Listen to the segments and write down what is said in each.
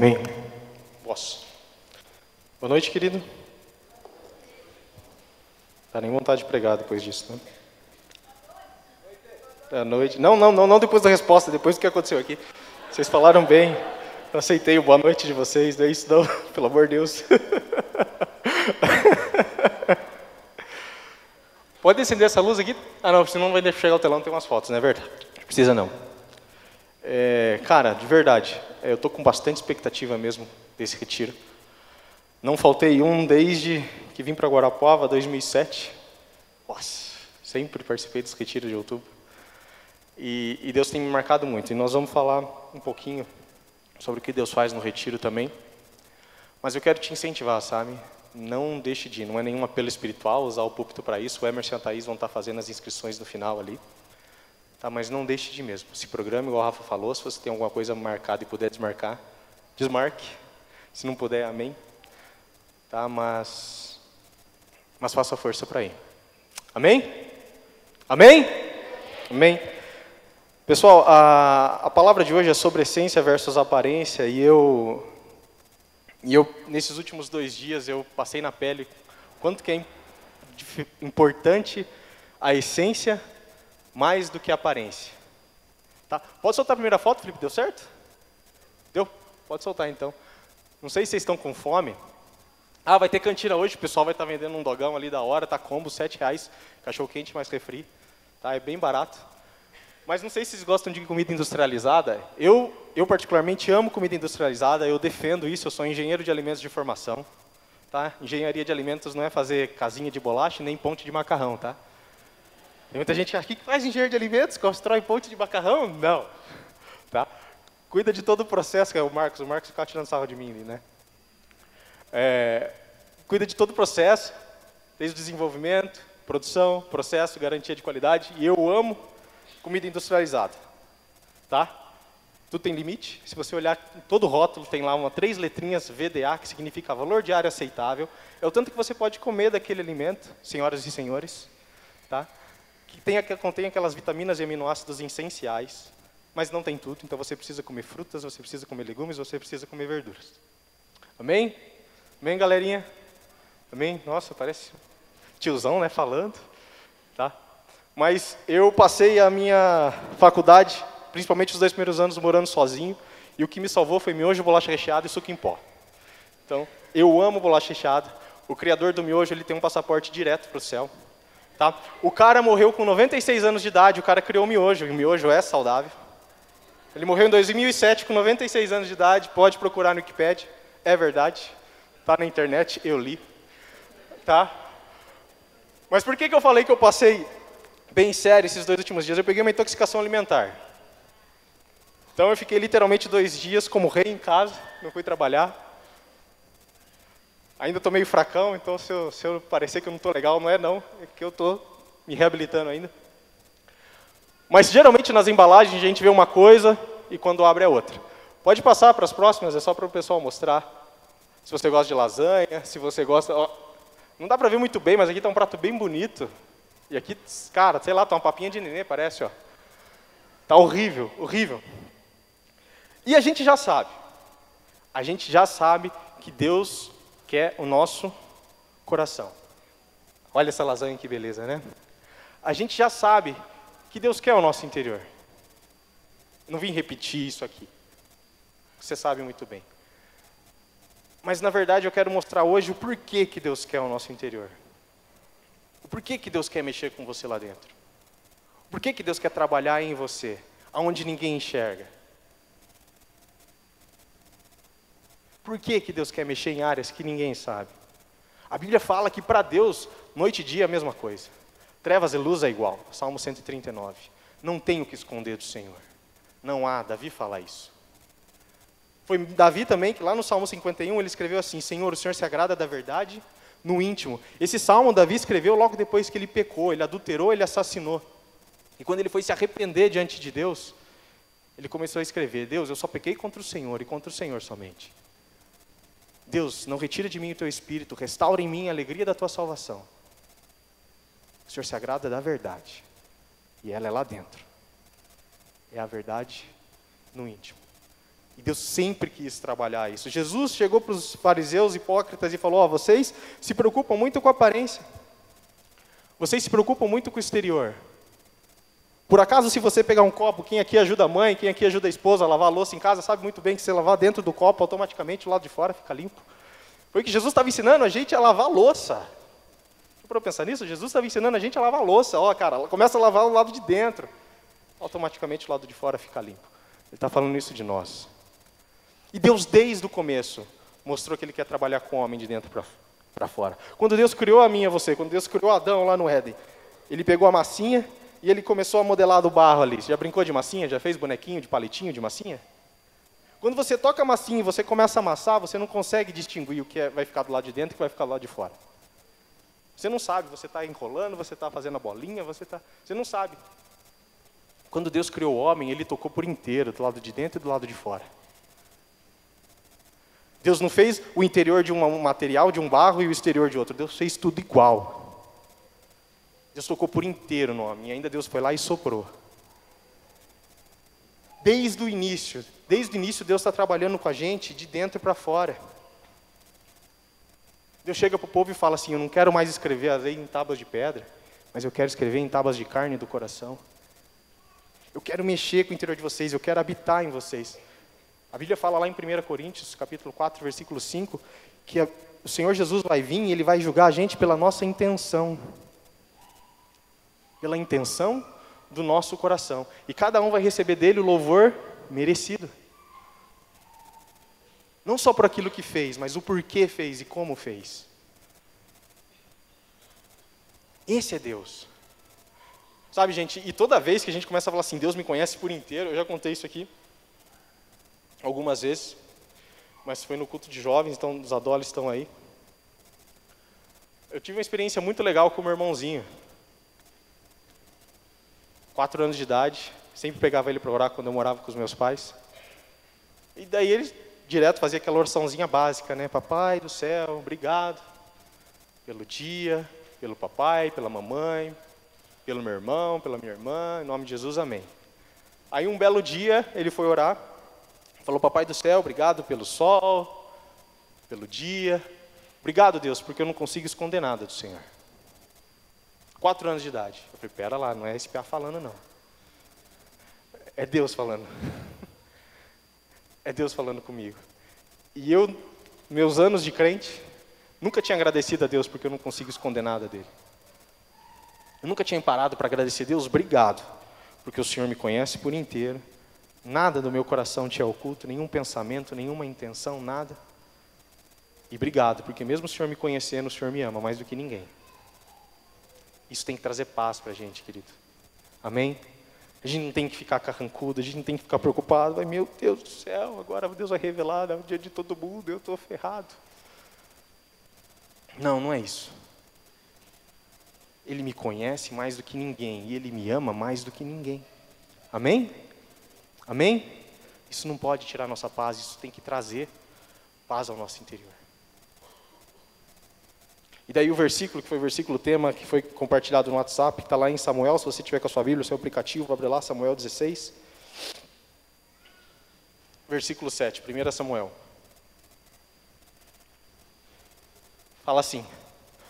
Amém. Posso. Boa noite, querido. Tá nem vontade de pregar depois disso, né? Boa noite. Não, não, não, não depois da resposta, depois do que aconteceu aqui. Vocês falaram bem. Eu aceitei o boa noite de vocês, não é isso não, pelo amor de Deus. Pode acender essa luz aqui? Ah não, senão não vai chegar o telão, tem umas fotos, não é verdade? Precisa não. É, cara, de verdade, eu estou com bastante expectativa mesmo desse retiro. Não faltei um desde que vim para Guarapuava, 2007. Nossa, sempre participei dos retiros de outubro. E, e Deus tem me marcado muito. E nós vamos falar um pouquinho sobre o que Deus faz no retiro também. Mas eu quero te incentivar, sabe? Não deixe de ir. Não é nenhum apelo espiritual usar o púlpito para isso. O Emerson e a Thaís vão estar fazendo as inscrições no final ali. Tá, mas não deixe de mesmo. Se programe, igual a Rafa falou, se você tem alguma coisa marcada e puder desmarcar, desmarque. Se não puder, amém. Tá, mas, mas faça força para ir. Amém? Amém? Amém? Pessoal, a, a palavra de hoje é sobre essência versus aparência e eu, e eu, nesses últimos dois dias, eu passei na pele quanto que é importante a essência mais do que a aparência. Tá? Pode soltar a primeira foto, Felipe? Deu certo? Deu? Pode soltar então. Não sei se vocês estão com fome. Ah, vai ter cantina hoje, o pessoal vai estar tá vendendo um dogão ali da hora, tá combo, sete reais, cachorro quente mais refri. Tá? É bem barato. Mas não sei se vocês gostam de comida industrializada. Eu, eu particularmente amo comida industrializada, eu defendo isso, eu sou engenheiro de alimentos de formação. Tá? Engenharia de alimentos não é fazer casinha de bolacha nem ponte de macarrão, tá? Tem muita gente aqui que faz engenheiro de alimentos, constrói ponte de macarrão? Não. Tá? Cuida de todo o processo, que é o Marcos. O Marcos fica tirando sarro de mim ali, né? É, cuida de todo o processo, desde o desenvolvimento, produção, processo, garantia de qualidade. E eu amo comida industrializada. Tá? Tudo tem limite. Se você olhar todo rótulo, tem lá uma três letrinhas VDA, que significa valor diário aceitável. É o tanto que você pode comer daquele alimento, senhoras e senhores. Tá? Que, tem, contém aquelas vitaminas e aminoácidos essenciais, mas não tem tudo, então você precisa comer frutas, você precisa comer legumes, você precisa comer verduras. Amém? Amém, galerinha? Amém? Nossa, parece tiozão, né, falando, tá? Mas eu passei a minha faculdade, principalmente os dois primeiros anos, morando sozinho, e o que me salvou foi miojo, bolacha recheada e suco em pó. Então, eu amo bolacha recheada. O criador do miojo, ele tem um passaporte direto para o céu. Tá? O cara morreu com 96 anos de idade, o cara criou o miojo, e o miojo é saudável. Ele morreu em 2007 com 96 anos de idade, pode procurar no Wikipedia, é verdade. Está na internet, eu li. Tá? Mas por que, que eu falei que eu passei bem sério esses dois últimos dias? Eu peguei uma intoxicação alimentar. Então eu fiquei literalmente dois dias como rei em casa, não fui trabalhar. Ainda estou meio fracão, então se eu, se eu parecer que eu não estou legal, não é não, é que eu estou me reabilitando ainda. Mas geralmente nas embalagens a gente vê uma coisa e quando abre é outra. Pode passar para as próximas, é só para o pessoal mostrar. Se você gosta de lasanha, se você gosta... Ó, não dá para ver muito bem, mas aqui está um prato bem bonito. E aqui, cara, sei lá, está uma papinha de nenê, parece, ó. Está horrível, horrível. E a gente já sabe. A gente já sabe que Deus quer o nosso coração. Olha essa lasanha que beleza, né? A gente já sabe que Deus quer o nosso interior. Não vim repetir isso aqui. Você sabe muito bem. Mas na verdade eu quero mostrar hoje o porquê que Deus quer o nosso interior. O porquê que Deus quer mexer com você lá dentro. O porquê que Deus quer trabalhar em você, aonde ninguém enxerga. Por que, que Deus quer mexer em áreas que ninguém sabe? A Bíblia fala que para Deus, noite e dia é a mesma coisa. Trevas e luz é igual. Salmo 139. Não tenho o que esconder do Senhor. Não há, Davi fala isso. Foi Davi também que lá no Salmo 51 ele escreveu assim: Senhor, o Senhor se agrada da verdade no íntimo. Esse salmo Davi escreveu logo depois que ele pecou, ele adulterou, ele assassinou. E quando ele foi se arrepender diante de Deus, ele começou a escrever: Deus, eu só pequei contra o Senhor e contra o Senhor somente. Deus, não retira de mim o teu espírito, restaura em mim a alegria da tua salvação. O Senhor se agrada da verdade, e ela é lá dentro. É a verdade no íntimo. E Deus sempre quis trabalhar isso. Jesus chegou para os fariseus hipócritas e falou: Ó, oh, vocês se preocupam muito com a aparência. Vocês se preocupam muito com o exterior. Por acaso, se você pegar um copo, quem aqui ajuda a mãe, quem aqui ajuda a esposa a lavar a louça em casa, sabe muito bem que se lavar dentro do copo, automaticamente o lado de fora fica limpo. Foi que Jesus estava ensinando a gente a lavar a louça. Para pensar nisso, Jesus estava ensinando a gente a lavar a louça. Ó, cara, começa a lavar o lado de dentro. Automaticamente o lado de fora fica limpo. Ele está falando isso de nós. E Deus, desde o começo, mostrou que Ele quer trabalhar com o homem de dentro para fora. Quando Deus criou a mim e a você, quando Deus criou Adão lá no Éden, Ele pegou a massinha e ele começou a modelar do barro ali. Você já brincou de massinha? Já fez bonequinho de palitinho de massinha? Quando você toca a massinha e você começa a amassar, você não consegue distinguir o que é, vai ficar do lado de dentro e o que vai ficar do lado de fora. Você não sabe, você está enrolando, você está fazendo a bolinha, você está. Você não sabe. Quando Deus criou o homem, ele tocou por inteiro, do lado de dentro e do lado de fora. Deus não fez o interior de um material, de um barro, e o exterior de outro. Deus fez tudo igual. Deus tocou por inteiro no homem, e ainda Deus foi lá e soprou. Desde o início, desde o início Deus está trabalhando com a gente de dentro para fora. Deus chega para o povo e fala assim: Eu não quero mais escrever a lei em tábuas de pedra, mas eu quero escrever em tábuas de carne do coração. Eu quero mexer com o interior de vocês, eu quero habitar em vocês. A Bíblia fala lá em 1 Coríntios, capítulo 4, versículo 5, que a, o Senhor Jesus vai vir e ele vai julgar a gente pela nossa intenção pela intenção do nosso coração. E cada um vai receber dele o louvor merecido. Não só por aquilo que fez, mas o porquê fez e como fez. Esse é Deus. Sabe, gente, e toda vez que a gente começa a falar assim, Deus me conhece por inteiro, eu já contei isso aqui algumas vezes, mas foi no culto de jovens, então os adolescentes estão aí. Eu tive uma experiência muito legal com o meu irmãozinho quatro anos de idade, sempre pegava ele para orar quando eu morava com os meus pais. E daí ele direto fazia aquela oraçãozinha básica, né? Papai do céu, obrigado pelo dia, pelo papai, pela mamãe, pelo meu irmão, pela minha irmã, em nome de Jesus, amém. Aí um belo dia ele foi orar, falou: Papai do céu, obrigado pelo sol, pelo dia, obrigado Deus, porque eu não consigo esconder nada do Senhor. Quatro anos de idade. Eu falei, pera lá, não é SPA falando não. É Deus falando. É Deus falando comigo. E eu, meus anos de crente, nunca tinha agradecido a Deus porque eu não consigo esconder nada dele. Eu nunca tinha parado para agradecer a Deus, obrigado, porque o Senhor me conhece por inteiro. Nada do meu coração te é oculto, nenhum pensamento, nenhuma intenção, nada. E obrigado, porque mesmo o Senhor me conhecendo, o Senhor me ama mais do que ninguém. Isso tem que trazer paz para a gente, querido. Amém? A gente não tem que ficar carrancudo, a gente não tem que ficar preocupado. Vai, meu Deus do céu, agora Deus vai revelar, é o dia de todo mundo, eu estou ferrado. Não, não é isso. Ele me conhece mais do que ninguém e ele me ama mais do que ninguém. Amém? Amém? Isso não pode tirar nossa paz, isso tem que trazer paz ao nosso interior. E daí o versículo, que foi o versículo tema, que foi compartilhado no WhatsApp, que está lá em Samuel, se você tiver com a sua Bíblia, o seu aplicativo, abre lá, Samuel 16. Versículo 7, 1 Samuel. Fala assim: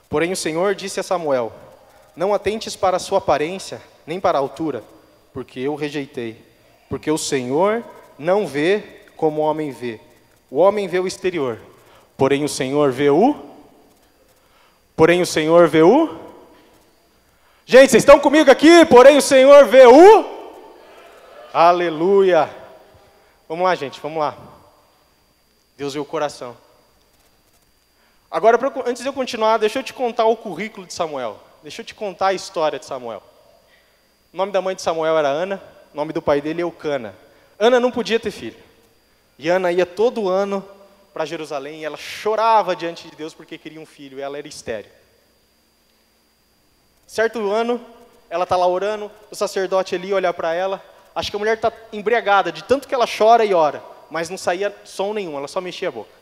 Porém o Senhor disse a Samuel: Não atentes para a sua aparência, nem para a altura, porque eu rejeitei. Porque o Senhor não vê como o homem vê. O homem vê o exterior, porém o Senhor vê o porém o Senhor vê o. Gente, vocês estão comigo aqui? Porém o Senhor vê o. Aleluia. Vamos lá, gente, vamos lá. Deus vê o coração. Agora, antes de eu continuar, deixa eu te contar o currículo de Samuel. Deixa eu te contar a história de Samuel. O nome da mãe de Samuel era Ana, o nome do pai dele é Eucana. Ana não podia ter filho. E Ana ia todo ano para Jerusalém e ela chorava diante de Deus porque queria um filho, ela era estéril. Certo ano, ela está lá orando, o sacerdote ali olha para ela, acho que a mulher está embriagada de tanto que ela chora e ora, mas não saía som nenhum, ela só mexia a boca.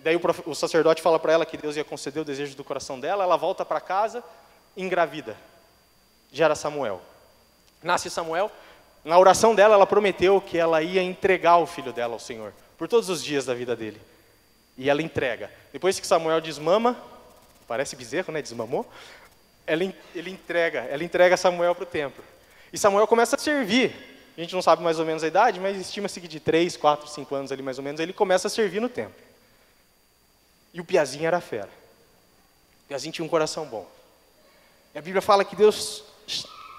Daí o, o sacerdote fala para ela que Deus ia conceder o desejo do coração dela, ela volta para casa, engravida. Gera Samuel. Nasce Samuel, Na oração dela, ela prometeu que ela ia entregar o filho dela ao Senhor, por todos os dias da vida dele. E ela entrega. Depois que Samuel desmama, parece bezerro, né? Desmamou. Ela, ele entrega, ela entrega Samuel para o templo. E Samuel começa a servir. A gente não sabe mais ou menos a idade, mas estima-se que de 3, 4, 5 anos ali mais ou menos, ele começa a servir no templo. E o Piazinho era fera. O Piazinho tinha um coração bom. E a Bíblia fala que Deus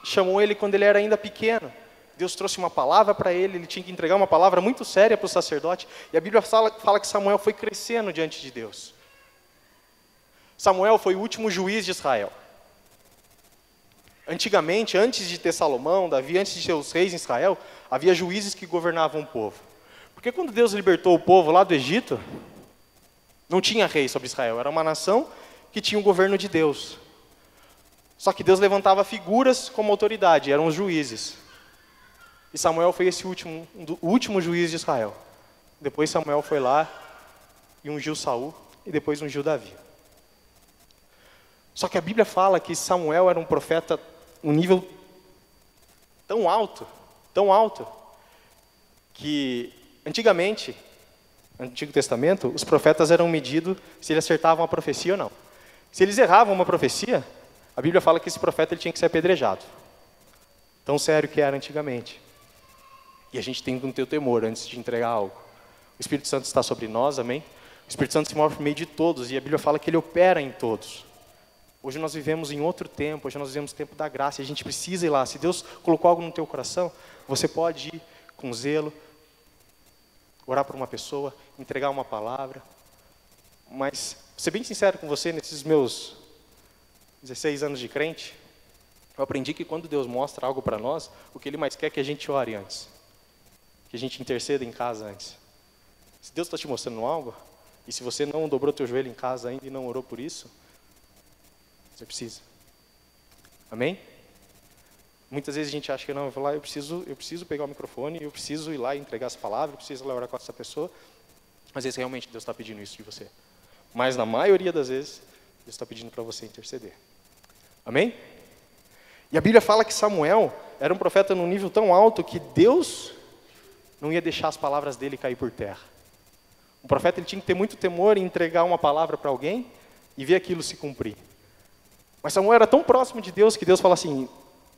chamou ele quando ele era ainda pequeno. Deus trouxe uma palavra para ele, ele tinha que entregar uma palavra muito séria para o sacerdote. E a Bíblia fala, fala que Samuel foi crescendo diante de Deus. Samuel foi o último juiz de Israel. Antigamente, antes de ter Salomão, Davi, antes de ter os reis em Israel, havia juízes que governavam o povo. Porque quando Deus libertou o povo lá do Egito, não tinha rei sobre Israel, era uma nação que tinha o governo de Deus. Só que Deus levantava figuras como autoridade, eram os juízes. E Samuel foi esse último, o último juiz de Israel. Depois Samuel foi lá e ungiu Saul e depois ungiu Davi. Só que a Bíblia fala que Samuel era um profeta um nível tão alto, tão alto, que antigamente, no Antigo Testamento, os profetas eram medidos se eles acertavam a profecia ou não. Se eles erravam uma profecia, a Bíblia fala que esse profeta ele tinha que ser apedrejado. Tão sério que era antigamente. E a gente tem que ter o temor antes de entregar algo. O Espírito Santo está sobre nós, amém? O Espírito Santo se move por meio de todos, e a Bíblia fala que ele opera em todos. Hoje nós vivemos em outro tempo, hoje nós vivemos o tempo da graça, e a gente precisa ir lá. Se Deus colocou algo no teu coração, você pode ir com zelo, orar por uma pessoa, entregar uma palavra. Mas, ser bem sincero com você, nesses meus 16 anos de crente, eu aprendi que quando Deus mostra algo para nós, o que Ele mais quer é que a gente ore antes, que a gente interceda em casa antes. Se Deus está te mostrando algo, e se você não dobrou teu joelho em casa ainda e não orou por isso, você precisa. Amém? Muitas vezes a gente acha que não, eu vou lá, eu preciso, eu preciso pegar o microfone, eu preciso ir lá e entregar as palavras, eu preciso ir lá orar com essa pessoa. Às vezes realmente Deus está pedindo isso de você. Mas na maioria das vezes, Deus está pedindo para você interceder. Amém? E a Bíblia fala que Samuel era um profeta num nível tão alto que Deus não ia deixar as palavras dele cair por terra. Um profeta ele tinha que ter muito temor em entregar uma palavra para alguém e ver aquilo se cumprir. Mas Samuel era tão próximo de Deus que Deus fala assim: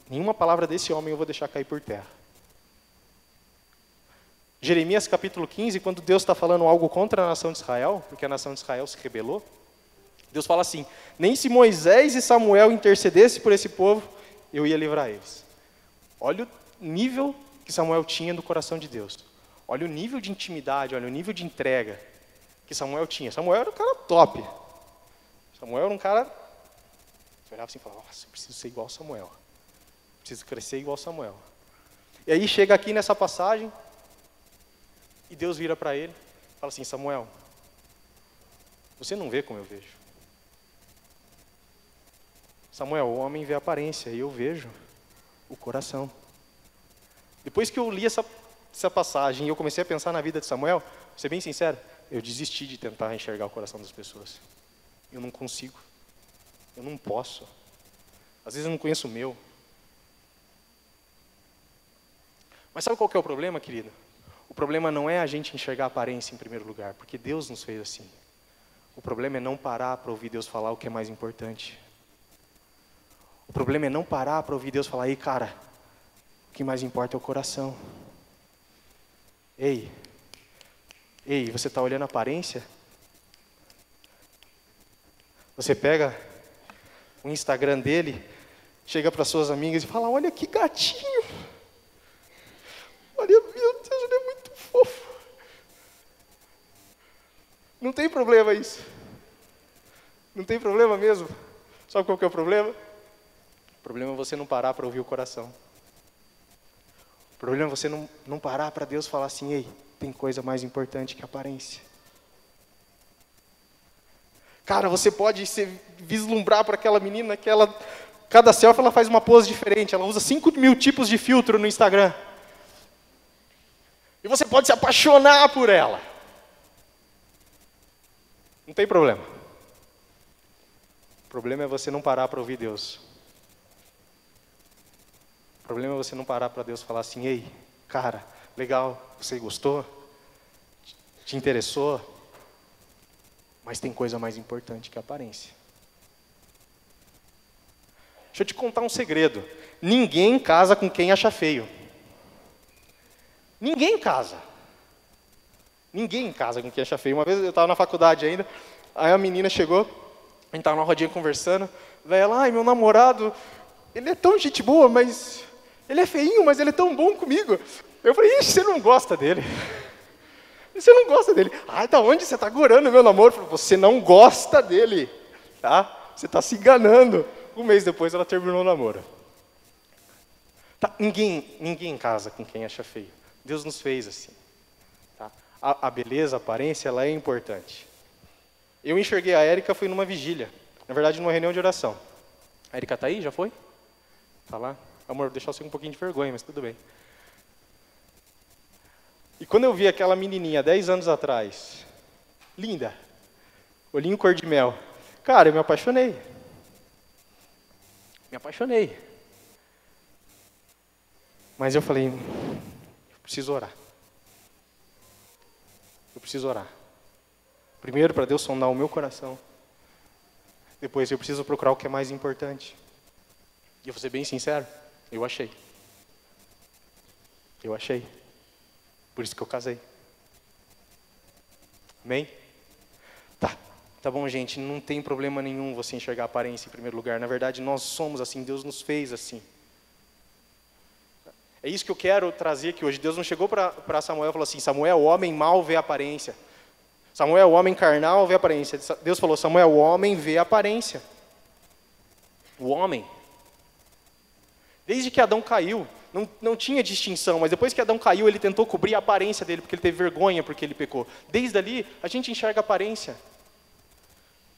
nenhuma palavra desse homem eu vou deixar cair por terra. Jeremias capítulo 15, quando Deus está falando algo contra a nação de Israel, porque a nação de Israel se rebelou, Deus fala assim: nem se Moisés e Samuel intercedessem por esse povo, eu ia livrar eles. Olha o nível que Samuel tinha no coração de Deus. Olha o nível de intimidade, olha o nível de entrega que Samuel tinha. Samuel era um cara top. Samuel era um cara eu olhava assim e falava, nossa, eu preciso ser igual Samuel. Preciso crescer igual Samuel. E aí chega aqui nessa passagem, e Deus vira para ele e fala assim, Samuel, você não vê como eu vejo. Samuel, o homem vê a aparência, e eu vejo o coração. Depois que eu li essa, essa passagem e eu comecei a pensar na vida de Samuel, vou ser bem sincero, eu desisti de tentar enxergar o coração das pessoas. Eu não consigo. Eu não posso. Às vezes eu não conheço o meu. Mas sabe qual é o problema, querido? O problema não é a gente enxergar a aparência em primeiro lugar, porque Deus nos fez assim. O problema é não parar para ouvir Deus falar o que é mais importante. O problema é não parar para ouvir Deus falar, ei, cara, o que mais importa é o coração. Ei, ei, você está olhando a aparência? Você pega o Instagram dele, chega para suas amigas e fala: Olha que gatinho. Olha, meu Deus, ele é muito fofo. Não tem problema isso. Não tem problema mesmo. Sabe qual que é o problema? O problema é você não parar para ouvir o coração. Problema é você não, não parar para Deus falar assim: Ei, tem coisa mais importante que aparência. Cara, você pode se vislumbrar para aquela menina que ela, cada selfie ela faz uma pose diferente, ela usa 5 mil tipos de filtro no Instagram. E você pode se apaixonar por ela. Não tem problema. O problema é você não parar para ouvir Deus. Problema é você não parar para Deus falar assim: ei, cara, legal, você gostou? Te interessou? Mas tem coisa mais importante que a aparência. Deixa eu te contar um segredo. Ninguém casa com quem acha feio. Ninguém casa. Ninguém casa com quem acha feio. Uma vez eu estava na faculdade ainda, aí a menina chegou, a gente estava na rodinha conversando, ela, ai, meu namorado, ele é tão gente boa, mas ele é feinho, mas ele é tão bom comigo. Eu falei, ixi, você não gosta dele. Você não gosta dele. Ah, da onde você está gorando meu namoro? Falei, você não gosta dele, tá? Você está se enganando. Um mês depois ela terminou o namoro. Tá, ninguém, ninguém casa com quem acha feio. Deus nos fez assim. Tá? A, a, beleza, a aparência, ela é importante. Eu enxerguei a Érica, fui numa vigília. Na verdade, numa reunião de oração. A Érica está aí? Já foi? Está lá? Amor, vou deixar você com um pouquinho de vergonha, mas tudo bem. E quando eu vi aquela menininha, 10 anos atrás, linda, olhinho cor de mel, cara, eu me apaixonei. Me apaixonei. Mas eu falei, eu preciso orar. Eu preciso orar. Primeiro, para Deus sondar o meu coração. Depois, eu preciso procurar o que é mais importante. E eu vou ser bem sincero, eu achei. Eu achei. Por isso que eu casei. Amém? Tá. Tá bom, gente, não tem problema nenhum você enxergar a aparência em primeiro lugar. Na verdade, nós somos assim, Deus nos fez assim. É isso que eu quero trazer aqui hoje. Deus não chegou para Samuel e falou assim: Samuel, o homem mal vê a aparência. Samuel, o homem carnal vê a aparência. Deus falou: Samuel, o homem vê a aparência. O homem. Desde que Adão caiu, não, não tinha distinção, mas depois que Adão caiu, ele tentou cobrir a aparência dele, porque ele teve vergonha, porque ele pecou. Desde ali, a gente enxerga a aparência.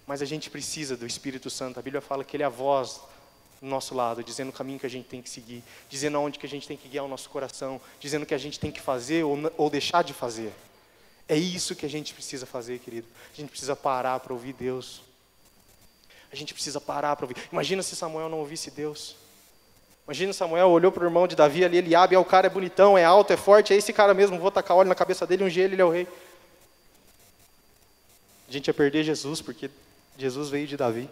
Mas a gente precisa do Espírito Santo. A Bíblia fala que ele é a voz do nosso lado, dizendo o caminho que a gente tem que seguir, dizendo aonde que a gente tem que guiar o nosso coração, dizendo o que a gente tem que fazer ou, ou deixar de fazer. É isso que a gente precisa fazer, querido. A gente precisa parar para ouvir Deus. A gente precisa parar para ouvir. Imagina se Samuel não ouvisse Deus. Imagina Samuel olhou para o irmão de Davi ali, ele abre, é o cara é bonitão, é alto, é forte, é esse cara mesmo, vou tacar óleo na cabeça dele, um dia ele é o rei. A gente ia perder Jesus, porque Jesus veio de Davi.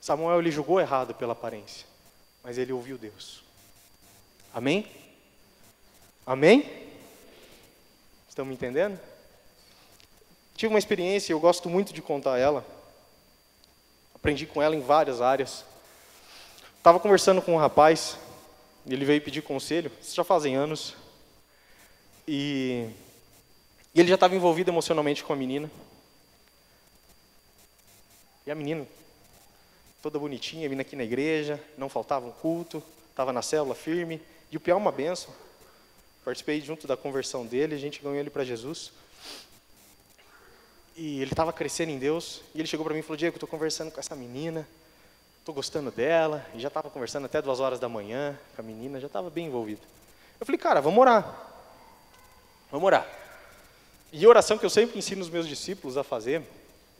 Samuel ele julgou errado pela aparência, mas ele ouviu Deus. Amém? Amém? Estão me entendendo? Tive uma experiência, eu gosto muito de contar ela. Aprendi com ela em várias áreas. Estava conversando com um rapaz, ele veio pedir conselho, isso já fazem anos, e, e ele já estava envolvido emocionalmente com a menina. E a menina, toda bonitinha, vindo aqui na igreja, não faltava um culto, estava na célula firme, e o pior é uma benção. Participei junto da conversão dele, a gente ganhou ele para Jesus. E ele estava crescendo em Deus, e ele chegou para mim e falou: Diego, estou conversando com essa menina, estou gostando dela, e já estava conversando até duas horas da manhã com a menina, já estava bem envolvido. Eu falei, cara, vamos orar. Vamos orar. E a oração que eu sempre ensino os meus discípulos a fazer,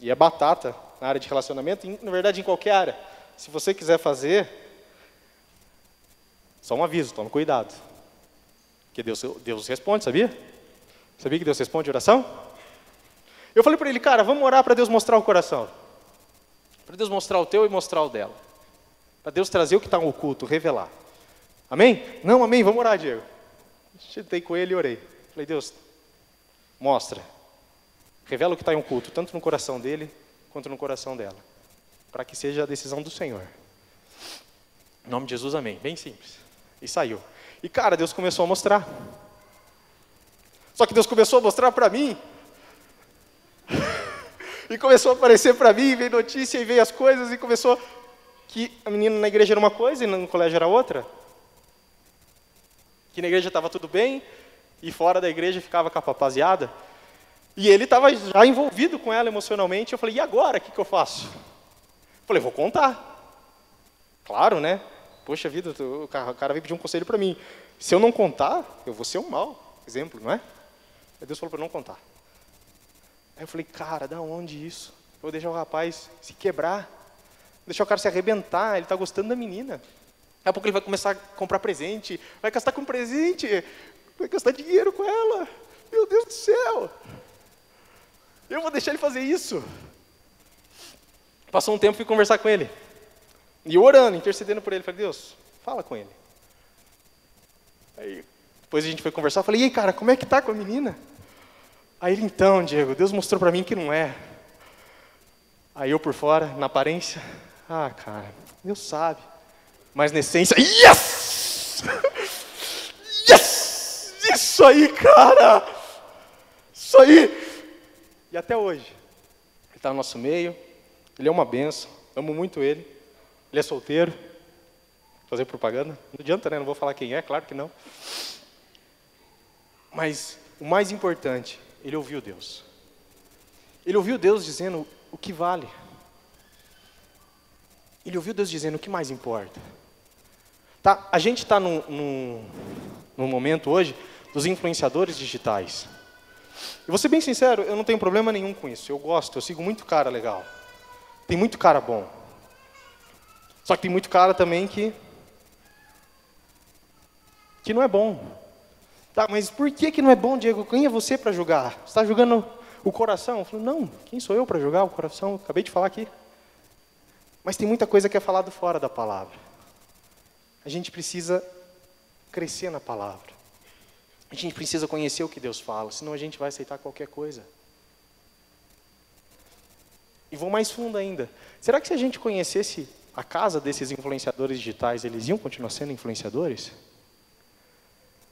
e é batata na área de relacionamento, e, na verdade em qualquer área. Se você quiser fazer, só um aviso, tome cuidado. Porque Deus, Deus responde, sabia? Sabia que Deus responde oração? Eu falei para ele, cara, vamos orar para Deus mostrar o coração. Para Deus mostrar o teu e mostrar o dela. Para Deus trazer o que está oculto, revelar. Amém? Não, amém, vamos orar, Diego. Sentei com ele e orei. Falei, Deus, mostra. Revela o que está em oculto, tanto no coração dele quanto no coração dela. Para que seja a decisão do Senhor. Em nome de Jesus, amém. Bem simples. E saiu. E cara, Deus começou a mostrar. Só que Deus começou a mostrar para mim e começou a aparecer para mim, veio notícia e veio as coisas, e começou que a menina na igreja era uma coisa e no colégio era outra. Que na igreja estava tudo bem, e fora da igreja ficava com a papaziada. E ele estava já envolvido com ela emocionalmente. Eu falei, e agora? O que, que eu faço? Eu falei, vou contar. Claro, né? Poxa vida, o cara veio pedir um conselho para mim. Se eu não contar, eu vou ser um mau exemplo, não é? Aí Deus falou para não contar. Aí eu falei, cara, da onde isso? Eu vou deixar o rapaz se quebrar, deixar o cara se arrebentar, ele está gostando da menina. Daqui a pouco ele vai começar a comprar presente, vai gastar com presente, vai gastar dinheiro com ela. Meu Deus do céu! Eu vou deixar ele fazer isso. Passou um tempo fui conversar com ele. E orando, intercedendo por ele. Falei, Deus, fala com ele. Aí, depois a gente foi conversar. Falei, e aí, cara, como é que tá com a menina? Aí ele, então, Diego, Deus mostrou para mim que não é. Aí eu por fora, na aparência, ah, cara, Deus sabe. Mas na essência, yes! Yes! Isso aí, cara! Isso aí! E até hoje, ele está no nosso meio, ele é uma benção, amo muito ele. Ele é solteiro, fazer propaganda, não adianta, né? Não vou falar quem é, claro que não. Mas o mais importante, ele ouviu Deus. Ele ouviu Deus dizendo o que vale. Ele ouviu Deus dizendo o que mais importa. Tá? A gente está num, num, num momento hoje dos influenciadores digitais. E vou ser bem sincero, eu não tenho problema nenhum com isso. Eu gosto, eu sigo muito cara legal. Tem muito cara bom. Só que tem muito cara também que que não é bom. Tá, mas por que, que não é bom, Diego? Quem é você para julgar? Você está julgando o coração? Eu falo, não, quem sou eu para julgar o coração? acabei de falar aqui. Mas tem muita coisa que é falado fora da palavra. A gente precisa crescer na palavra. A gente precisa conhecer o que Deus fala, senão a gente vai aceitar qualquer coisa. E vou mais fundo ainda. Será que se a gente conhecesse a casa desses influenciadores digitais, eles iam continuar sendo influenciadores?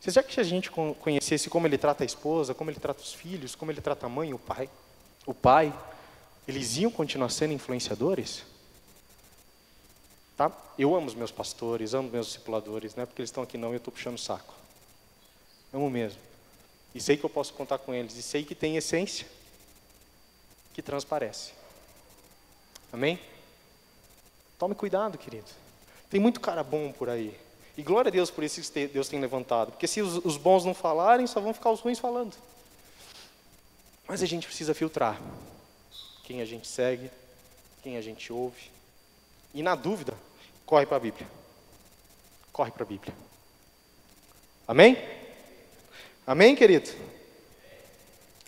Você já que a gente conhecesse como ele trata a esposa, como ele trata os filhos, como ele trata a mãe, o pai, o pai, eles iam continuar sendo influenciadores? Tá? Eu amo os meus pastores, amo meus discipuladores, não é porque eles estão aqui não, eu estou puxando o saco. Amo mesmo. E sei que eu posso contar com eles, e sei que tem essência que transparece. Amém? Tome cuidado, querido. Tem muito cara bom por aí. E glória a Deus por isso que Deus tem levantado. Porque se os, bons não falarem, só vão ficar os ruins falando. Mas a gente precisa filtrar quem a gente segue, quem a gente ouve. E na dúvida, corre para a Bíblia. Corre para a Bíblia. Amém? Amém, querido?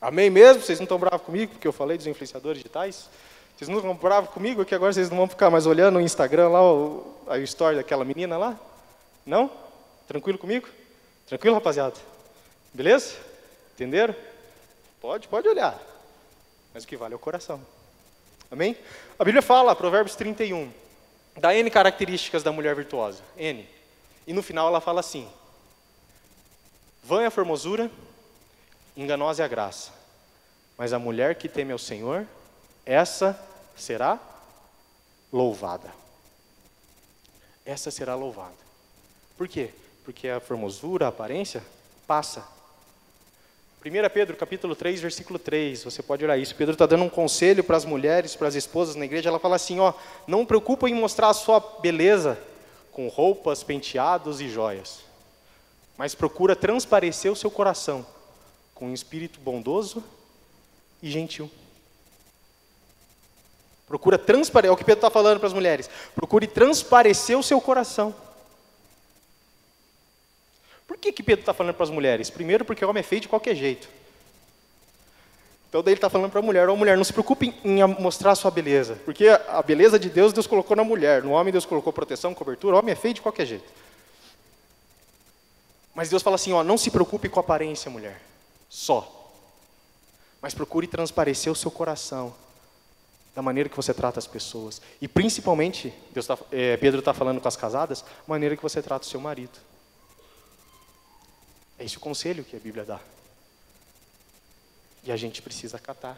Amém mesmo? Vocês não estão bravos comigo porque eu falei dos influenciadores digitais? Vocês não estão bravos comigo que agora vocês não vão ficar mais olhando no Instagram lá, o, a história daquela menina lá? Não? Tranquilo comigo? Tranquilo, rapaziada? Beleza? Entenderam? Pode, pode olhar. Mas o que vale é o coração. Amém? A Bíblia fala, Provérbios 31, dá N características da mulher virtuosa. N. E no final ela fala assim: Vã é a formosura, enganosa é a graça. Mas a mulher que teme ao Senhor, essa será louvada. Essa será louvada. Por quê? Porque a formosura, a aparência, passa. 1 Pedro capítulo 3, versículo 3, você pode olhar isso. Pedro está dando um conselho para as mulheres, para as esposas na igreja. Ela fala assim: ó, não preocupa em mostrar a sua beleza com roupas, penteados e joias, mas procura transparecer o seu coração com um espírito bondoso e gentil. Procura transparecer, é o que Pedro está falando para as mulheres. Procure transparecer o seu coração. Por que, que Pedro está falando para as mulheres? Primeiro, porque o homem é feio de qualquer jeito. Então, daí ele está falando para a mulher: Ó, mulher, não se preocupe em mostrar a sua beleza, porque a beleza de Deus, Deus colocou na mulher. No homem, Deus colocou proteção, cobertura. O homem é feio de qualquer jeito. Mas Deus fala assim: ó, não se preocupe com a aparência, mulher, só. Mas procure transparecer o seu coração, da maneira que você trata as pessoas. E principalmente, Deus tá, é, Pedro está falando com as casadas, maneira que você trata o seu marido. É esse o conselho que a Bíblia dá. E a gente precisa acatar.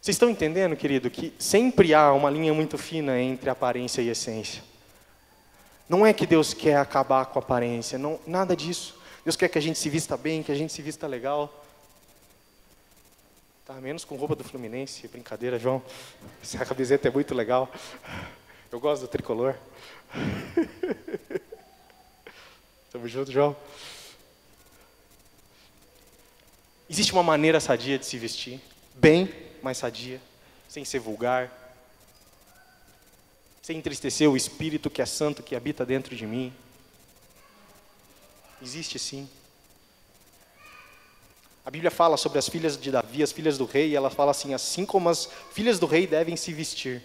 Vocês estão entendendo, querido, que sempre há uma linha muito fina entre aparência e essência. Não é que Deus quer acabar com a aparência, não, nada disso. Deus quer que a gente se vista bem, que a gente se vista legal. Tá, menos com roupa do Fluminense, brincadeira, João. Essa camiseta é muito legal. Eu gosto do tricolor. Tamo junto, João. Existe uma maneira sadia de se vestir, bem, mas sadia, sem ser vulgar, sem entristecer o Espírito que é santo, que habita dentro de mim. Existe sim. A Bíblia fala sobre as filhas de Davi, as filhas do rei, e ela fala assim: assim como as filhas do rei devem se vestir.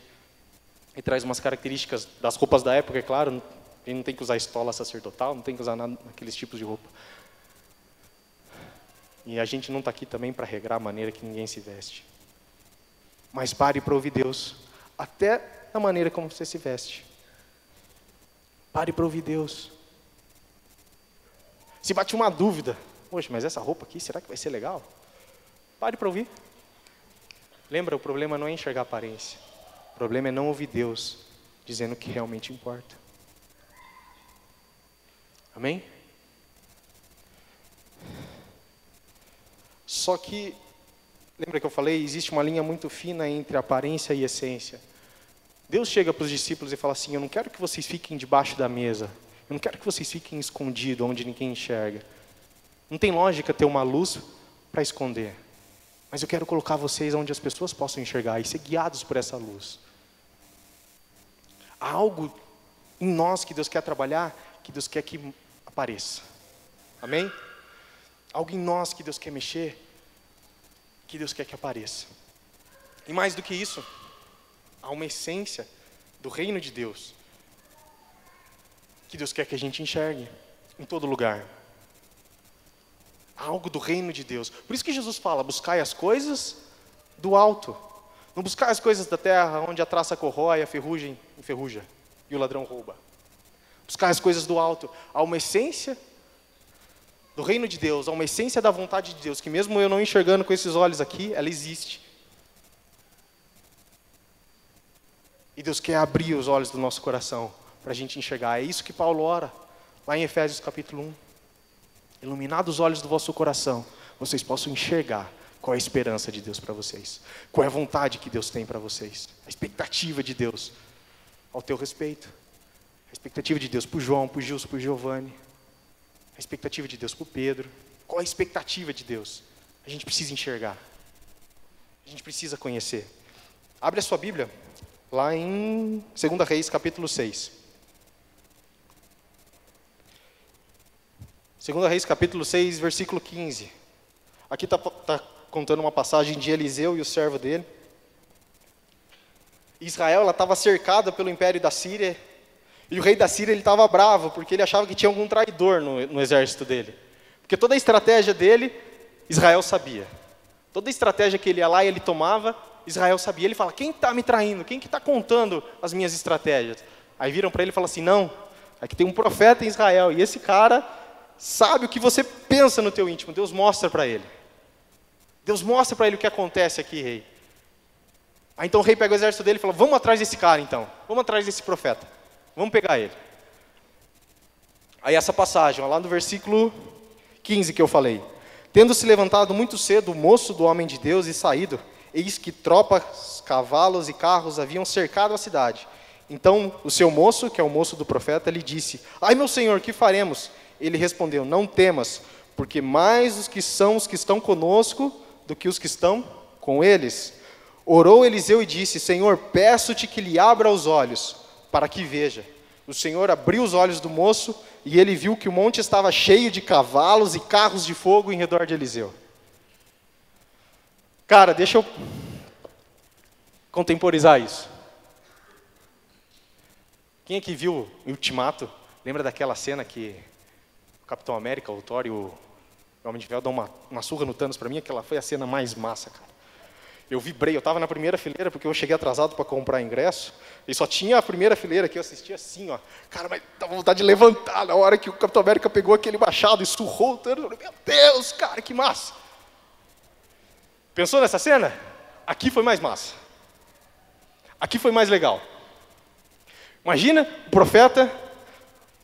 E traz umas características das roupas da época, é claro, ele não tem que usar estola sacerdotal, não tem que usar nada daqueles tipos de roupa. E a gente não está aqui também para regrar a maneira que ninguém se veste. Mas pare para ouvir Deus, até na maneira como você se veste. Pare para ouvir Deus. Se bate uma dúvida, poxa, mas essa roupa aqui, será que vai ser legal? Pare para ouvir. Lembra, o problema não é enxergar a aparência. O problema é não ouvir Deus dizendo o que realmente importa. Amém? Só que, lembra que eu falei, existe uma linha muito fina entre aparência e essência. Deus chega para os discípulos e fala assim: Eu não quero que vocês fiquem debaixo da mesa, eu não quero que vocês fiquem escondidos onde ninguém enxerga. Não tem lógica ter uma luz para esconder. Mas eu quero colocar vocês onde as pessoas possam enxergar e ser guiados por essa luz. Há algo em nós que Deus quer trabalhar, que Deus quer que apareça. Amém? Algo em nós que Deus quer mexer, que Deus quer que apareça. E mais do que isso, há uma essência do reino de Deus que Deus quer que a gente enxergue em todo lugar. Há algo do reino de Deus. Por isso que Jesus fala: buscai as coisas do alto. Não buscai as coisas da terra, onde a traça corrói, a ferrugem enferruja e o ladrão rouba. Buscar as coisas do alto. Há uma essência do reino de Deus, há uma essência da vontade de Deus, que mesmo eu não enxergando com esses olhos aqui, ela existe. E Deus quer abrir os olhos do nosso coração para a gente enxergar. É isso que Paulo ora, lá em Efésios capítulo 1. Iluminados os olhos do vosso coração, vocês possam enxergar qual é a esperança de Deus para vocês, qual é a vontade que Deus tem para vocês, a expectativa de Deus ao teu respeito, a expectativa de Deus para João, para Gilson, para Giovanni, expectativa de Deus para o Pedro, qual a expectativa de Deus? A gente precisa enxergar, a gente precisa conhecer. Abre a sua Bíblia, lá em 2 Reis, capítulo 6. 2 Reis, capítulo 6, versículo 15. Aqui está tá contando uma passagem de Eliseu e o servo dele. Israel estava cercada pelo império da Síria, e o rei da Síria estava bravo, porque ele achava que tinha algum traidor no, no exército dele. Porque toda a estratégia dele, Israel sabia. Toda a estratégia que ele ia lá e ele tomava, Israel sabia. Ele fala: quem está me traindo? Quem que está contando as minhas estratégias? Aí viram para ele e falam assim: não, aqui tem um profeta em Israel e esse cara sabe o que você pensa no teu íntimo. Deus mostra para ele. Deus mostra para ele o que acontece aqui, rei. Aí então o rei pega o exército dele e fala: vamos atrás desse cara então, vamos atrás desse profeta, vamos pegar ele. Aí essa passagem, lá no versículo 15 que eu falei. Tendo se levantado muito cedo o moço do homem de Deus e saído, eis que tropas, cavalos e carros haviam cercado a cidade. Então o seu moço, que é o moço do profeta, lhe disse: Ai meu senhor, que faremos? Ele respondeu: Não temas, porque mais os que são os que estão conosco do que os que estão com eles. Orou Eliseu e disse: Senhor, peço-te que lhe abra os olhos, para que veja. O Senhor abriu os olhos do moço e ele viu que o monte estava cheio de cavalos e carros de fogo em redor de Eliseu. Cara, deixa eu contemporizar isso. Quem aqui viu o Ultimato? Lembra daquela cena que o Capitão América, o Thor e o Homem de Ferro dão uma, uma surra no Thanos para mim? Aquela foi a cena mais massa, cara. Eu vibrei, eu estava na primeira fileira porque eu cheguei atrasado para comprar ingresso e só tinha a primeira fileira que eu assistia assim, ó. Cara, mas dava vontade de levantar na hora que o Capitão América pegou aquele machado e surrou o meu Deus, cara, que massa! Pensou nessa cena? Aqui foi mais massa. Aqui foi mais legal. Imagina o profeta,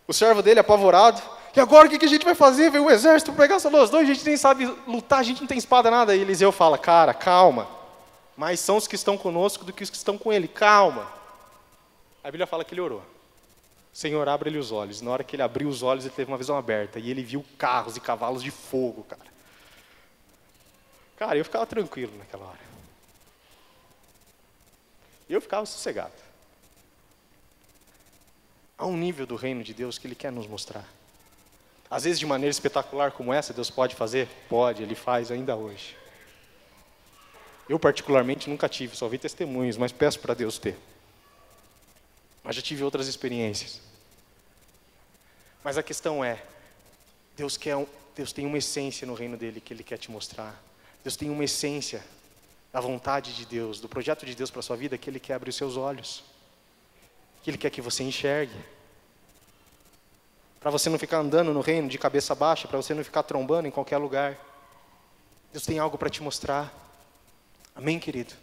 o servo dele apavorado. E agora o que a gente vai fazer? Vem o exército pegar nós dois, a gente nem sabe lutar, a gente não tem espada, nada. E Eliseu fala: Cara, calma. Mais são os que estão conosco do que os que estão com ele. Calma. A Bíblia fala que ele orou. Senhor, abre-lhe os olhos. Na hora que ele abriu os olhos, ele teve uma visão aberta. E ele viu carros e cavalos de fogo, cara. Cara, eu ficava tranquilo naquela hora. Eu ficava sossegado. Há um nível do reino de Deus que Ele quer nos mostrar. Às vezes, de maneira espetacular como essa, Deus pode fazer? Pode, Ele faz ainda hoje. Eu, particularmente, nunca tive, só vi testemunhos, mas peço para Deus ter. Mas já tive outras experiências. Mas a questão é: Deus, quer, Deus tem uma essência no reino dele que Ele quer te mostrar. Deus tem uma essência da vontade de Deus, do projeto de Deus para a sua vida, que Ele quer abrir os seus olhos, que Ele quer que você enxergue. Para você não ficar andando no reino de cabeça baixa, para você não ficar trombando em qualquer lugar. Deus tem algo para te mostrar. Amém, querido?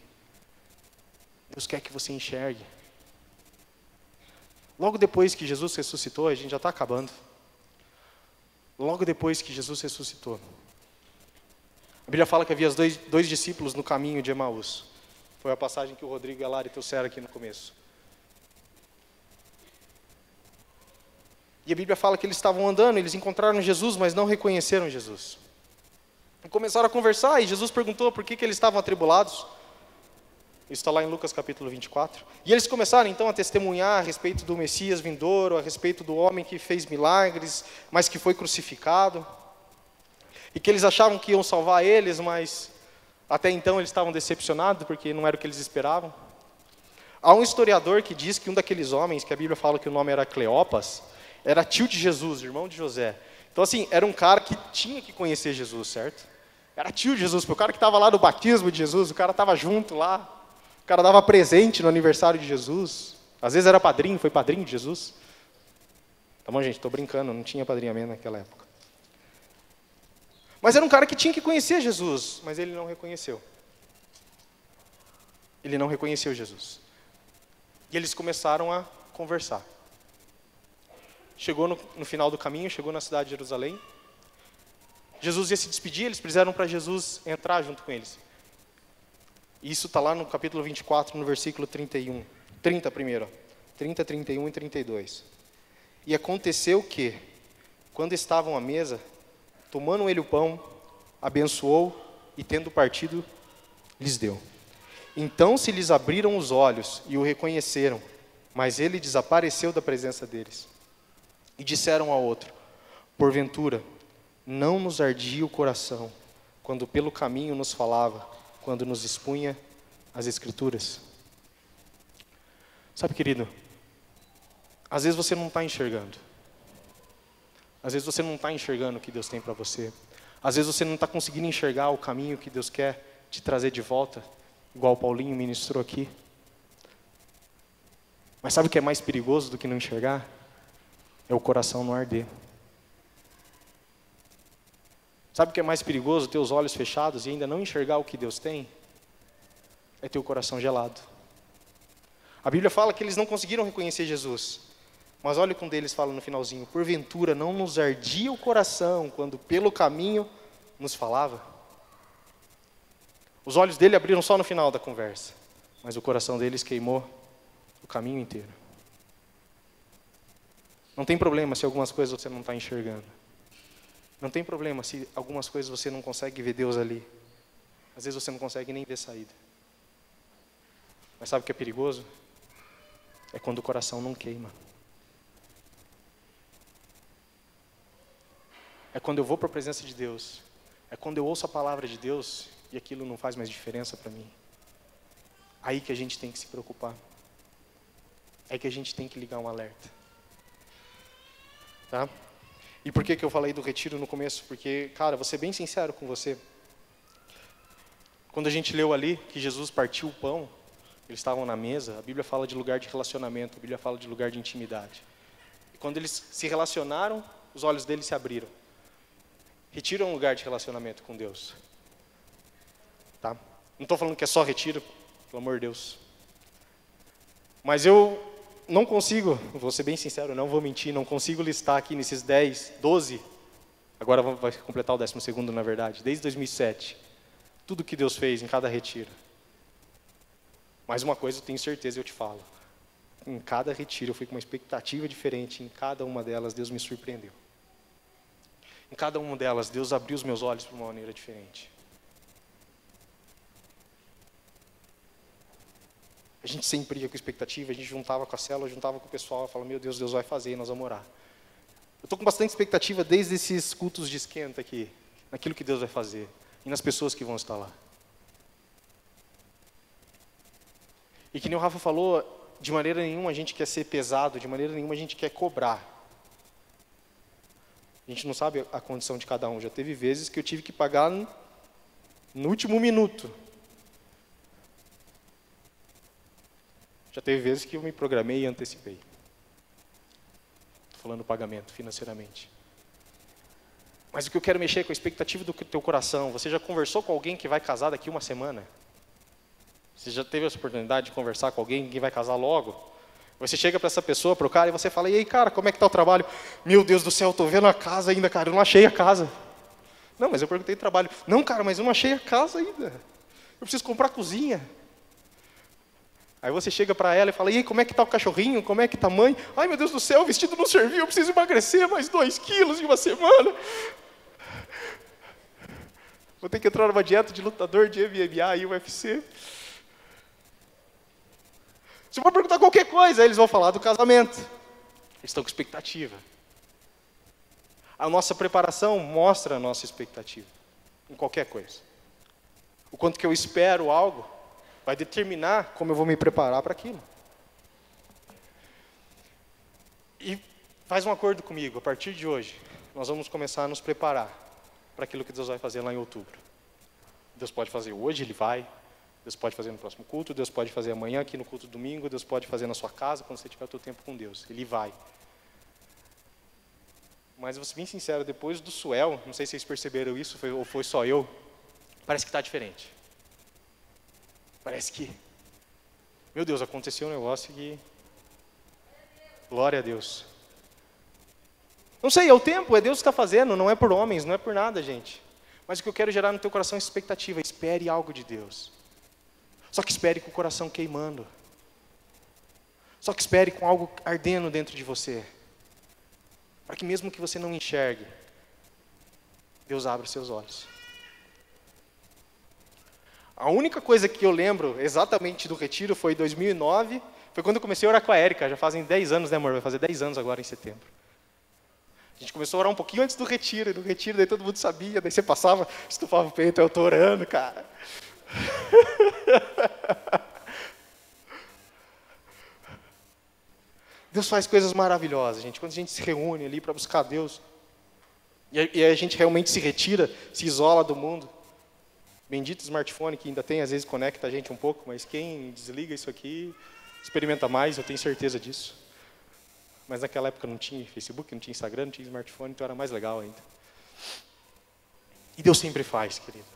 Deus quer que você enxergue. Logo depois que Jesus ressuscitou, a gente já está acabando. Logo depois que Jesus ressuscitou, a Bíblia fala que havia dois, dois discípulos no caminho de Emaús. Foi a passagem que o Rodrigo e a Lari trouxeram aqui no começo. E a Bíblia fala que eles estavam andando, eles encontraram Jesus, mas não reconheceram Jesus. Começaram a conversar, e Jesus perguntou por que, que eles estavam atribulados. Isso está lá em Lucas capítulo 24. E eles começaram então a testemunhar a respeito do Messias vindouro, a respeito do homem que fez milagres, mas que foi crucificado e que eles achavam que iam salvar eles, mas até então eles estavam decepcionados porque não era o que eles esperavam. Há um historiador que diz que um daqueles homens, que a Bíblia fala que o nome era Cleopas, era tio de Jesus, irmão de José. Então, assim, era um cara que tinha que conhecer Jesus, certo? Era tio de Jesus, o cara que estava lá no batismo de Jesus, o cara estava junto lá, o cara dava presente no aniversário de Jesus. Às vezes era padrinho, foi padrinho de Jesus. Tá bom, gente? Estou brincando, não tinha padrinhamento naquela época. Mas era um cara que tinha que conhecer Jesus, mas ele não reconheceu. Ele não reconheceu Jesus. E eles começaram a conversar. Chegou no, no final do caminho, chegou na cidade de Jerusalém. Jesus ia se despedir, eles precisaram para Jesus entrar junto com eles. Isso está lá no capítulo 24, no versículo 31. 30 primeiro. 30, 31 e 32. E aconteceu que, quando estavam à mesa, Tomando ele o pão, abençoou e, tendo partido, lhes deu. Então se lhes abriram os olhos e o reconheceram, mas ele desapareceu da presença deles. E disseram ao outro: Porventura, não nos ardia o coração quando pelo caminho nos falava, quando nos expunha as Escrituras? Sabe, querido, às vezes você não está enxergando. Às vezes você não está enxergando o que Deus tem para você. Às vezes você não está conseguindo enxergar o caminho que Deus quer te trazer de volta, igual Paulinho ministrou aqui. Mas sabe o que é mais perigoso do que não enxergar? É o coração não arder. Sabe o que é mais perigoso? Ter os olhos fechados e ainda não enxergar o que Deus tem? É ter o coração gelado. A Bíblia fala que eles não conseguiram reconhecer Jesus. Mas olha como deles fala no finalzinho: porventura não nos ardia o coração quando pelo caminho nos falava? Os olhos dele abriram só no final da conversa, mas o coração deles queimou o caminho inteiro. Não tem problema se algumas coisas você não está enxergando. Não tem problema se algumas coisas você não consegue ver Deus ali. Às vezes você não consegue nem ver saída. Mas sabe o que é perigoso? É quando o coração não queima. É quando eu vou para a presença de Deus. É quando eu ouço a palavra de Deus e aquilo não faz mais diferença para mim. Aí que a gente tem que se preocupar. É que a gente tem que ligar um alerta. Tá? E por que, que eu falei do retiro no começo? Porque, cara, vou ser bem sincero com você. Quando a gente leu ali que Jesus partiu o pão, eles estavam na mesa, a Bíblia fala de lugar de relacionamento, a Bíblia fala de lugar de intimidade. E quando eles se relacionaram, os olhos deles se abriram. Retiro é um lugar de relacionamento com Deus. Tá? Não estou falando que é só retiro, pelo amor de Deus. Mas eu não consigo, vou ser bem sincero, não vou mentir, não consigo listar aqui nesses 10, 12, agora vai completar o 12 segundo, na verdade, desde 2007, tudo que Deus fez em cada retiro. Mas uma coisa eu tenho certeza, eu te falo. Em cada retiro eu fui com uma expectativa diferente, em cada uma delas Deus me surpreendeu. Em cada uma delas, Deus abriu os meus olhos de uma maneira diferente. A gente sempre ia com expectativa, a gente juntava com a célula, juntava com o pessoal, falava, meu Deus, Deus vai fazer e nós vamos orar. Eu estou com bastante expectativa desde esses cultos de esquenta aqui, naquilo que Deus vai fazer e nas pessoas que vão estar lá. E que nem o Rafa falou, de maneira nenhuma a gente quer ser pesado, de maneira nenhuma a gente quer cobrar. A gente não sabe a condição de cada um. Já teve vezes que eu tive que pagar no último minuto. Já teve vezes que eu me programei e antecipei. Estou falando pagamento financeiramente. Mas o que eu quero mexer é com a expectativa do teu coração. Você já conversou com alguém que vai casar daqui uma semana? Você já teve essa oportunidade de conversar com alguém que vai casar logo? Você chega para essa pessoa, para o cara, e você fala, e aí, cara, como é que está o trabalho? Meu Deus do céu, estou vendo a casa ainda, cara, eu não achei a casa. Não, mas eu perguntei trabalho. Não, cara, mas eu não achei a casa ainda. Eu preciso comprar cozinha. Aí você chega para ela e fala, e aí, como é que está o cachorrinho? Como é que está a mãe? Ai, meu Deus do céu, o vestido não serviu, eu preciso emagrecer mais dois quilos em uma semana. Vou ter que entrar numa dieta de lutador de MMA e UFC. Se for perguntar qualquer coisa, eles vão falar do casamento. Eles estão com expectativa. A nossa preparação mostra a nossa expectativa em qualquer coisa. O quanto que eu espero algo vai determinar como eu vou me preparar para aquilo. E faz um acordo comigo, a partir de hoje, nós vamos começar a nos preparar para aquilo que Deus vai fazer lá em outubro. Deus pode fazer hoje, Ele vai. Deus pode fazer no próximo culto, Deus pode fazer amanhã aqui no culto domingo, Deus pode fazer na sua casa, quando você tiver o seu tempo com Deus. Ele vai. Mas vou ser bem sincero, depois do Suel, não sei se vocês perceberam isso, foi, ou foi só eu, parece que está diferente. Parece que, meu Deus, aconteceu um negócio que, glória a Deus. Não sei, é o tempo, é Deus que está fazendo, não é por homens, não é por nada, gente. Mas o que eu quero gerar no teu coração é expectativa, espere algo de Deus. Só que espere com o coração queimando. Só que espere com algo ardendo dentro de você. Para que mesmo que você não enxergue, Deus abra os seus olhos. A única coisa que eu lembro exatamente do retiro foi em 2009, foi quando eu comecei a orar com a Érica, já fazem 10 anos, né amor? Vai fazer 10 anos agora em setembro. A gente começou a orar um pouquinho antes do retiro, e no retiro daí todo mundo sabia, daí você passava, estufava o peito, eu estou orando, cara. Deus faz coisas maravilhosas, gente. Quando a gente se reúne ali para buscar Deus, e a gente realmente se retira, se isola do mundo. Bendito smartphone que ainda tem, às vezes conecta a gente um pouco, mas quem desliga isso aqui experimenta mais, eu tenho certeza disso. Mas naquela época não tinha Facebook, não tinha Instagram, não tinha smartphone, então era mais legal ainda. E Deus sempre faz, querido.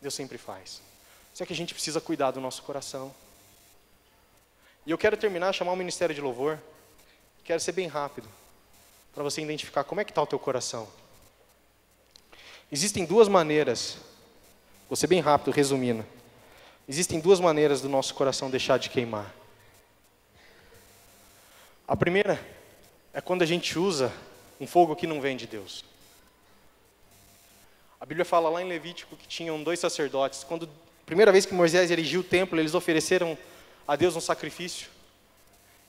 Deus sempre faz. Só que a gente precisa cuidar do nosso coração. E eu quero terminar, chamar o Ministério de Louvor. Quero ser bem rápido, para você identificar como é que está o teu coração. Existem duas maneiras, vou ser bem rápido, resumindo. Existem duas maneiras do nosso coração deixar de queimar. A primeira é quando a gente usa um fogo que não vem de Deus. A Bíblia fala lá em Levítico que tinham dois sacerdotes. Quando a primeira vez que Moisés erigiu o templo, eles ofereceram a Deus um sacrifício.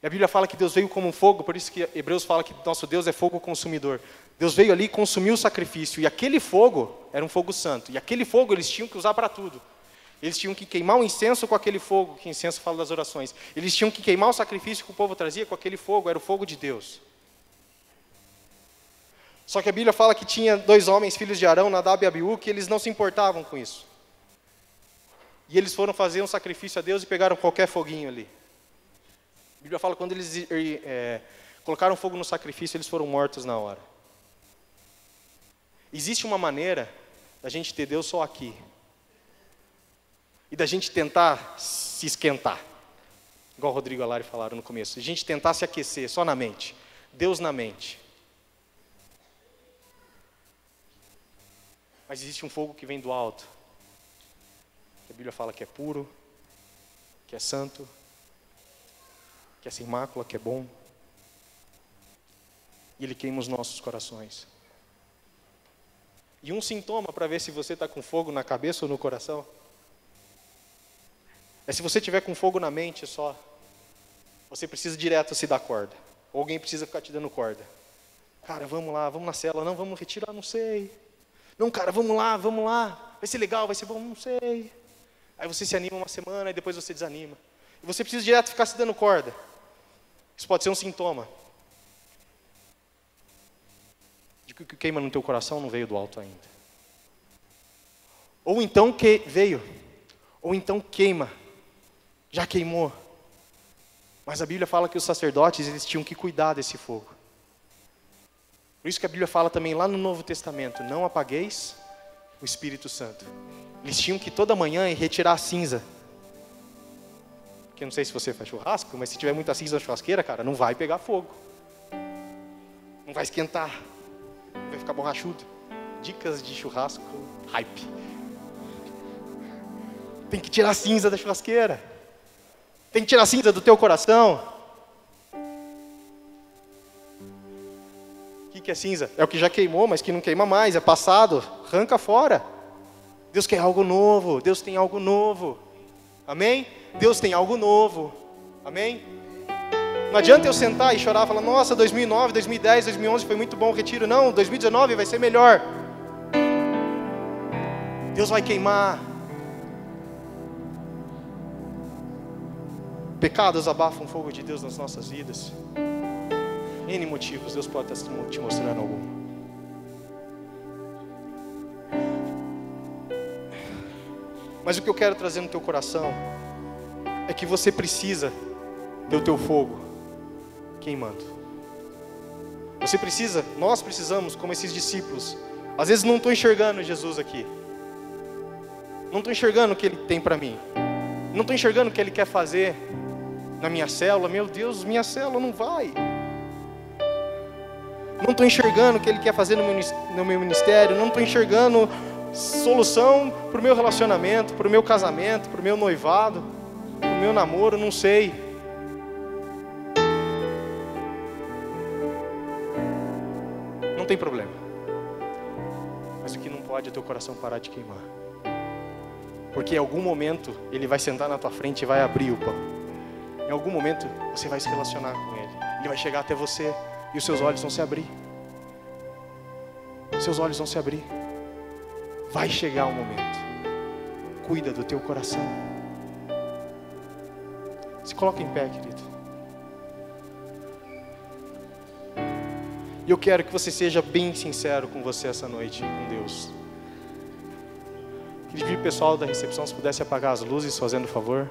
E a Bíblia fala que Deus veio como um fogo, por isso que Hebreus fala que nosso Deus é fogo consumidor. Deus veio ali e consumiu o sacrifício, e aquele fogo era um fogo santo, e aquele fogo eles tinham que usar para tudo. Eles tinham que queimar o incenso com aquele fogo, que incenso fala das orações. Eles tinham que queimar o sacrifício que o povo trazia com aquele fogo, era o fogo de Deus. Só que a Bíblia fala que tinha dois homens, filhos de Arão, Nadab e Abiú, que eles não se importavam com isso. E eles foram fazer um sacrifício a Deus e pegaram qualquer foguinho ali. A Bíblia fala que quando eles é, colocaram fogo no sacrifício, eles foram mortos na hora. Existe uma maneira da gente ter Deus só aqui. E da gente tentar se esquentar. Igual o Rodrigo e a Lari falaram no começo. A gente tentar se aquecer só na mente. Deus na mente. Mas existe um fogo que vem do alto. A Bíblia fala que é puro, que é santo, que é sem mácula, que é bom. E ele queima os nossos corações. E um sintoma para ver se você está com fogo na cabeça ou no coração É se você tiver com fogo na mente só, você precisa direto se dar corda. Ou alguém precisa ficar te dando corda. Cara, vamos lá, vamos na cela, não, vamos retirar, não sei. Não, cara, vamos lá, vamos lá. Vai ser legal, vai ser bom, não sei. Aí você se anima uma semana e depois você desanima. E você precisa direto ficar se dando corda. Isso pode ser um sintoma. De que o que queima no teu coração não veio do alto ainda. Ou então que veio. Ou então queima. Já queimou. Mas a Bíblia fala que os sacerdotes eles tinham que cuidar desse fogo. Por isso que a Bíblia fala também lá no Novo Testamento: não apagueis o Espírito Santo. Eles tinham que toda manhã retirar a cinza. Porque não sei se você faz churrasco, mas se tiver muita cinza na churrasqueira, cara, não vai pegar fogo. Não vai esquentar. Vai ficar borrachudo. Dicas de churrasco, hype. Tem que tirar a cinza da churrasqueira. Tem que tirar a cinza do teu coração. O que, que é cinza? É o que já queimou, mas que não queima mais, é passado. Arranca fora. Deus quer algo novo. Deus tem algo novo. Amém? Deus tem algo novo. Amém? Não adianta eu sentar e chorar e falar: Nossa, 2009, 2010, 2011 foi muito bom o retiro. Não, 2019 vai ser melhor. Deus vai queimar. Pecados abafam o fogo de Deus nas nossas vidas. N motivos, Deus pode te mostrando algum. Mas o que eu quero trazer no teu coração é que você precisa do teu fogo queimando. Você precisa, nós precisamos, como esses discípulos. Às vezes não estou enxergando Jesus aqui. Não estou enxergando o que Ele tem para mim. Não estou enxergando o que Ele quer fazer na minha célula, meu Deus, minha célula não vai. Não estou enxergando o que Ele quer fazer no meu ministério, não estou enxergando solução para o meu relacionamento, para o meu casamento, para o meu noivado, para o meu namoro, não sei. Não tem problema. Mas o que não pode é teu coração parar de queimar. Porque em algum momento ele vai sentar na tua frente e vai abrir o pão. Em algum momento você vai se relacionar com Ele. Ele vai chegar até você e os seus olhos vão se abrir. Seus olhos vão se abrir. Vai chegar o momento. Cuida do teu coração. Se coloca em pé, querido. E eu quero que você seja bem sincero com você essa noite, com Deus. Queria pedir pessoal da recepção se pudesse apagar as luzes, fazendo favor.